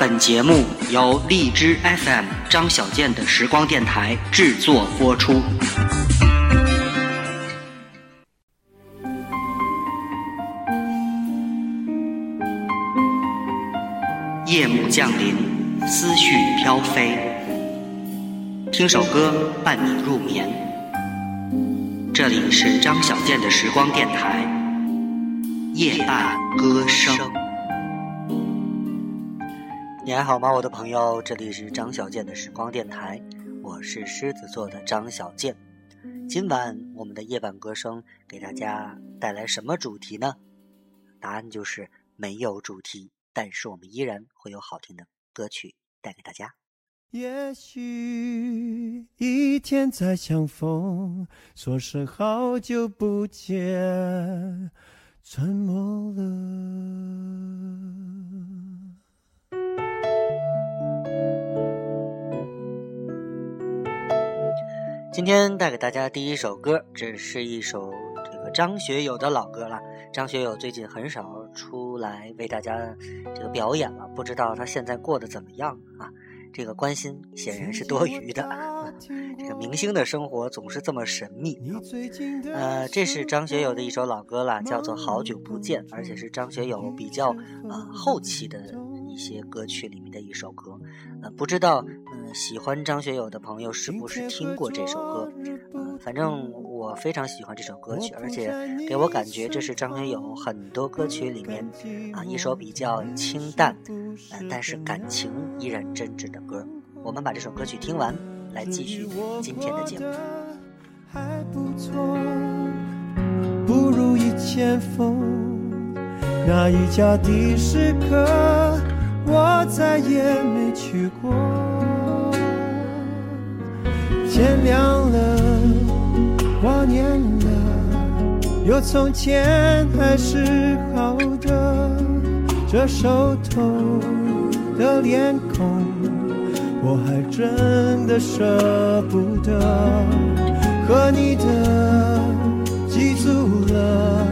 本节目由荔枝 FM 张小健的时光电台制作播出。夜幕降临，思绪飘飞，听首歌伴你入眠。这里是张小健的时光电台，夜半歌声。你还好吗，我的朋友？这里是张小健的时光电台，我是狮子座的张小健。今晚我们的夜半歌声给大家带来什么主题呢？答案就是没有主题。但是我们依然会有好听的歌曲带给大家。也许一天再相逢，说声好久不见，沉默了。今天带给大家第一首歌，这是一首这个张学友的老歌了。张学友最近很少出来为大家这个表演了，不知道他现在过得怎么样啊？这个关心显然是多余的。这个明星的生活总是这么神秘啊。呃，这是张学友的一首老歌了，叫做《好久不见》，而且是张学友比较啊后期的一些歌曲里面的一首歌。呃，不知道嗯喜欢张学友的朋友是不是听过这首歌？嗯，反正。我非常喜欢这首歌曲，而且给我感觉这是张学友很多歌曲里面啊一首比较清淡，呃，但是感情依然真挚的歌。我们把这首歌曲听完，来继续今天的节目。还不错，不如以前疯。那一家的士客，我再也没去过。天亮了。挂念了，有从前还是好的，这熟透的脸孔，我还真的舍不得。和你的记住了，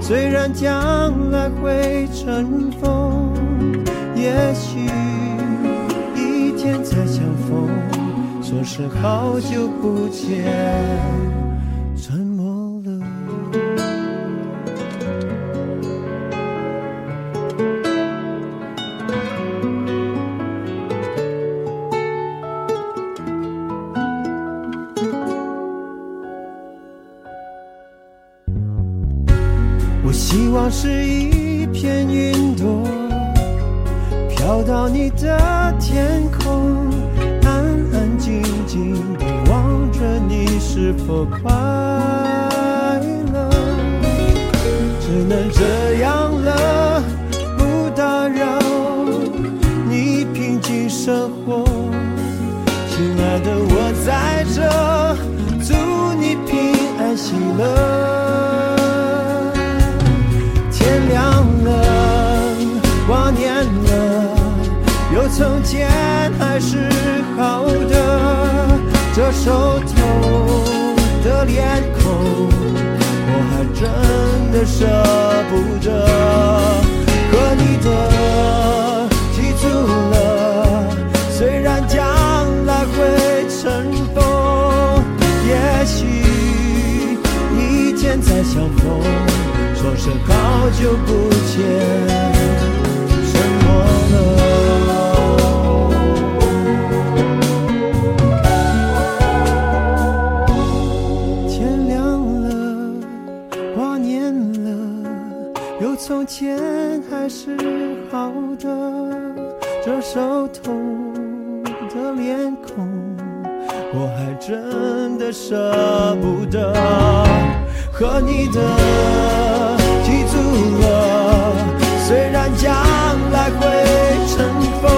虽然将来会尘封，也许一天再相逢，说是好久不见。是否快乐。只能这样了，不打扰你平静生活。亲爱的，我在这，祝你平安喜乐。天亮了，挂念了，有从前还是好的，这首真从前还是好的，这熟透的脸孔，我还真的舍不得。和你的记住了，虽然将来会尘封，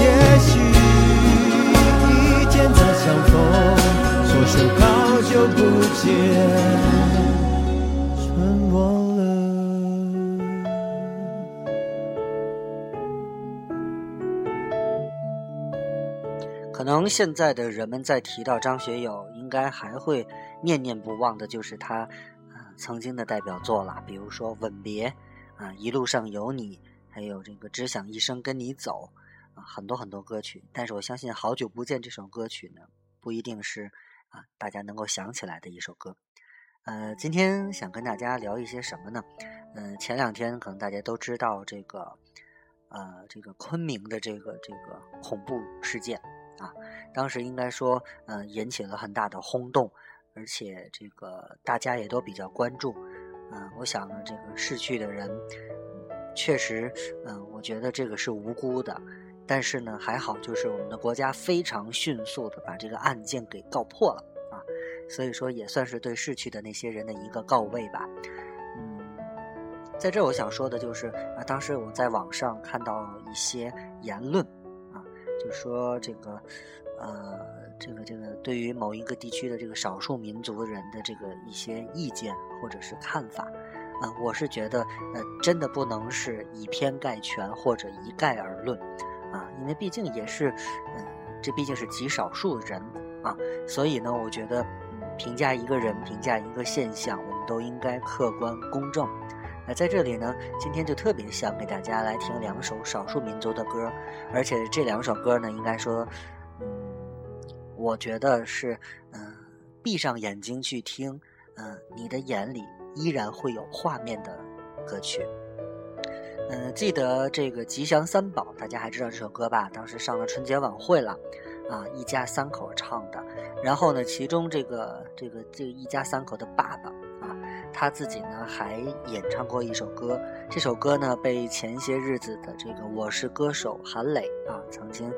也许一天再相逢，说声好久不见。能现在的人们在提到张学友，应该还会念念不忘的，就是他，呃，曾经的代表作了，比如说《吻别》，啊，《一路上有你》，还有这个只想一生跟你走啊，很多很多歌曲。但是我相信好久不见这首歌曲呢，不一定是啊大家能够想起来的一首歌。呃，今天想跟大家聊一些什么呢？嗯，前两天可能大家都知道这个，呃，这个昆明的这个这个恐怖事件啊，当时应该说，嗯，引起了很大的轰动，而且这个大家也都比较关注。嗯，我想呢，这个逝去的人，确实，嗯，我觉得这个是无辜的，但是呢，还好，就是我们的国家非常迅速的把这个案件给告破了啊。所以说也算是对逝去的那些人的一个告慰吧。嗯，在这我想说的就是啊，当时我在网上看到一些言论就说这个呃，这个这个对于某一个地区的这个少数民族的人的这个一些意见或者是看法啊，我是觉得呃，真的不能是以偏概全或者一概而论啊，因为毕竟也是嗯，这毕竟是极少数人啊，所以呢，我觉得。评价一个人，评价一个现象，我们都应该客观公正。那在这里呢，今天就特别想给大家来听两首少数民族的歌，而且这两首歌呢，应该说，嗯，我觉得是，嗯，闭上眼睛去听，嗯，你的眼里依然会有画面的歌曲。嗯，记得这个吉祥三宝，大家还知道这首歌吧？当时上了春节晚会了。啊，一家三口唱的，然后呢，其中这个这个这个一家三口的爸爸，他自己呢还演唱过一首歌，这首歌呢被前些日子的这个《我是歌手》韩磊啊曾经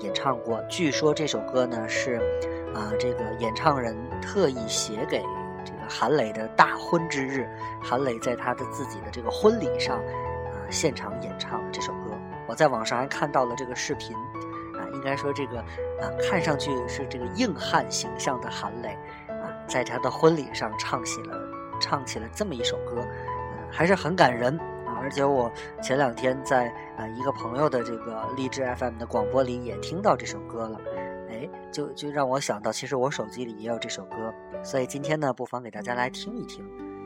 演唱过。据说这首歌呢是啊这个演唱人特意写给这个韩磊的大婚之日，韩磊在他的自己的这个婚礼上啊现场演唱的这首歌。我在网上还看到了这个视频。应该说，这个啊，看上去是这个硬汉形象的韩磊啊，在他的婚礼上唱起了唱起了这么一首歌，嗯还是很感人啊。而且我前两天在啊一个朋友的这个励志 FM 的广播里也听到这首歌了，哎，就就让我想到，其实我手机里也有这首歌，所以今天呢，不妨给大家来听一听。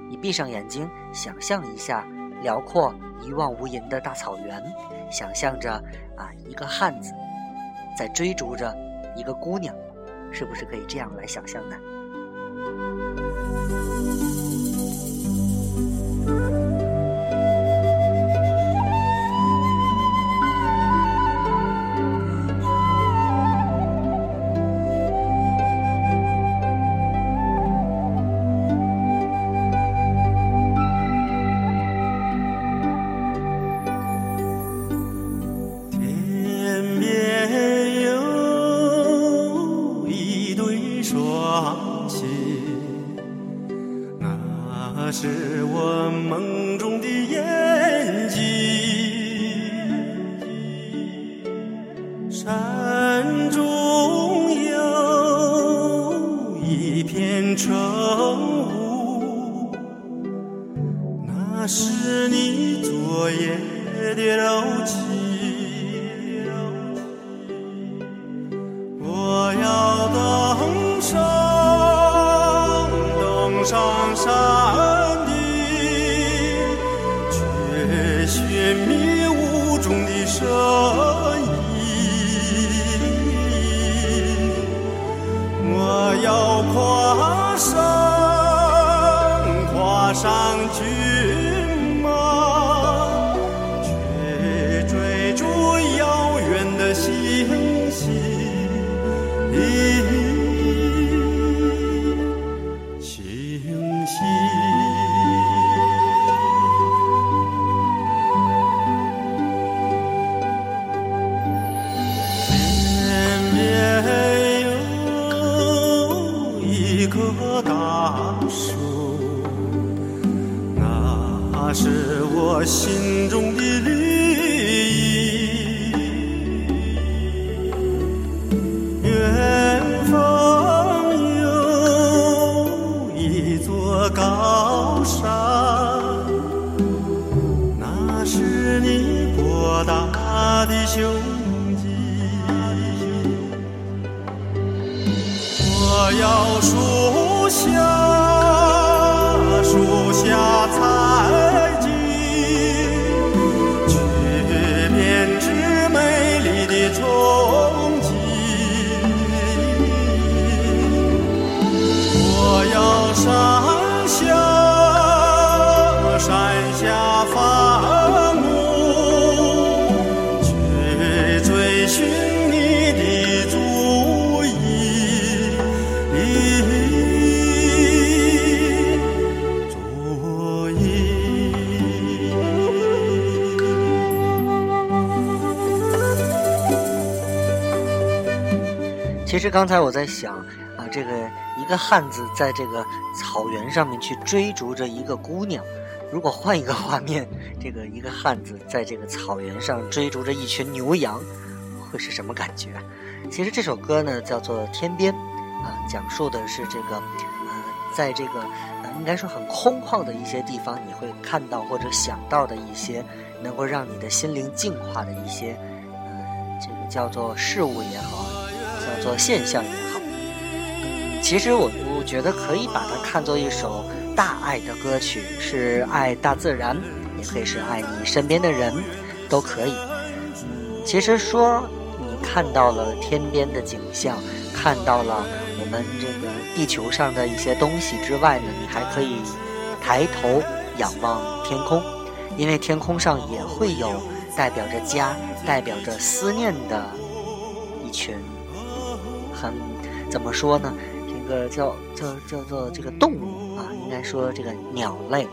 你闭上眼睛，想象一下辽阔一望无垠的大草原，想象着啊一个汉子。在追逐着一个姑娘，是不是可以这样来想象呢？山中有一片晨雾那是你昨夜的柔情。corner. 我心中的绿意远方有一座高山那是你博大的胸襟我要树下其实刚才我在想啊，这个一个汉子在这个草原上面去追逐着一个姑娘，如果换一个画面，这个一个汉子在这个草原上追逐着一群牛羊，会是什么感觉？其实这首歌呢叫做《天边》，啊，讲述的是这个，呃，在这个呃应该说很空旷的一些地方，你会看到或者想到的一些能够让你的心灵净化的一些，呃，这个叫做事物也好，叫做现象也好。其实我我觉得可以把它看作一首大爱的歌曲，是爱大自然，也可以是爱你身边的人，都可以。其实说你。看到了天边的景象，看到了我们这个地球上的一些东西之外呢，你还可以抬头仰望天空，因为天空上也会有代表着家、代表着思念的一群很怎么说呢？这个叫叫叫做这个动物啊，应该说这个鸟类，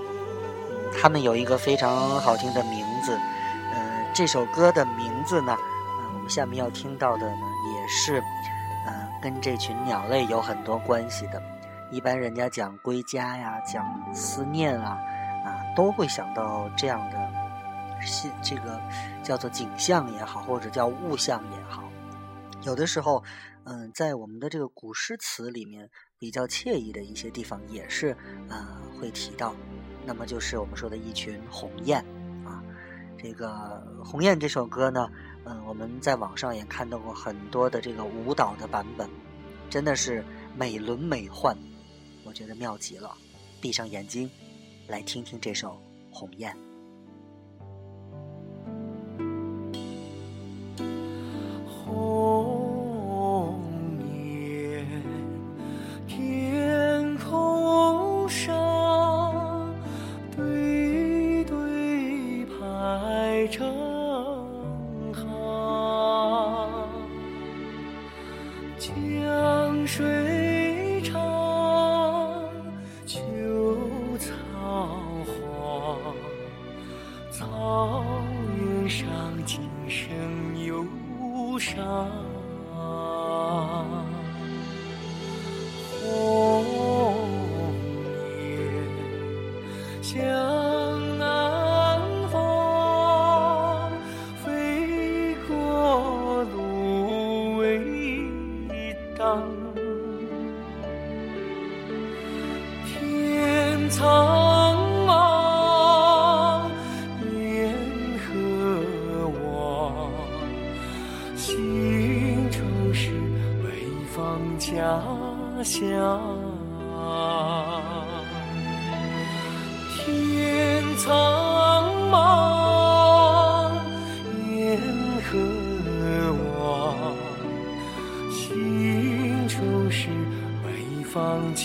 它们有一个非常好听的名字，呃，这首歌的名字呢？啊，我们下面要听到的呢，也是，呃，跟这群鸟类有很多关系的。一般人家讲归家呀，讲思念啊，啊，都会想到这样的，是这个叫做景象也好，或者叫物象也好。有的时候，嗯，在我们的这个古诗词里面，比较惬意的一些地方，也是啊会提到。那么就是我们说的一群鸿雁啊，这个《鸿雁》这首歌呢。嗯，我们在网上也看到过很多的这个舞蹈的版本，真的是美轮美奂，我觉得妙极了。闭上眼睛，来听听这首《鸿雁》。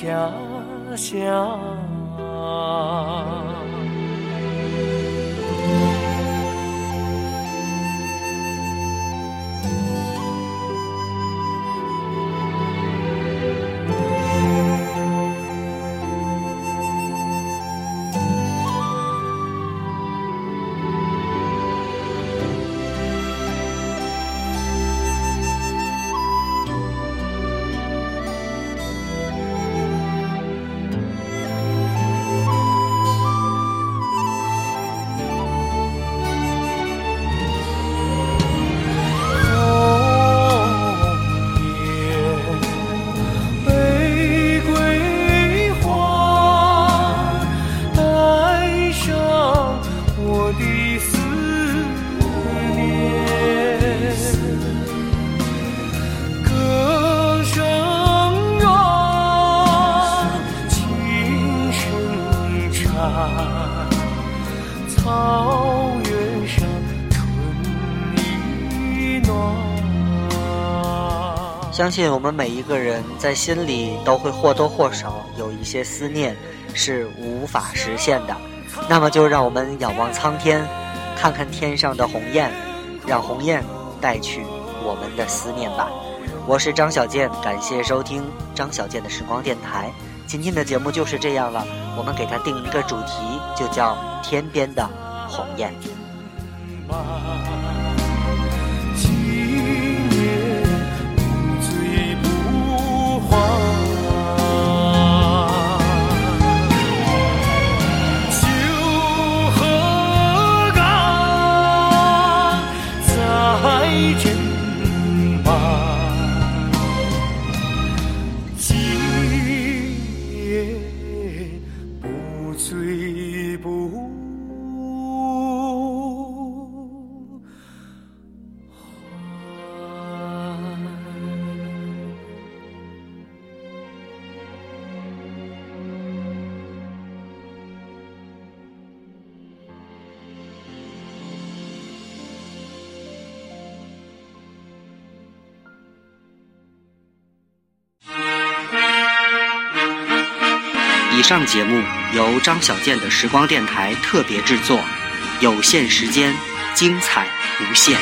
家乡。相信我们每一个人在心里都会或多或少有一些思念是无法实现的，那么就让我们仰望苍天，看看天上的鸿雁，让鸿雁带去我们的思念吧。我是张小健，感谢收听张小健的时光电台。今天的节目就是这样了，我们给它定一个主题，就叫天边的鸿雁。上节目由张小健的时光电台特别制作，有限时间，精彩无限。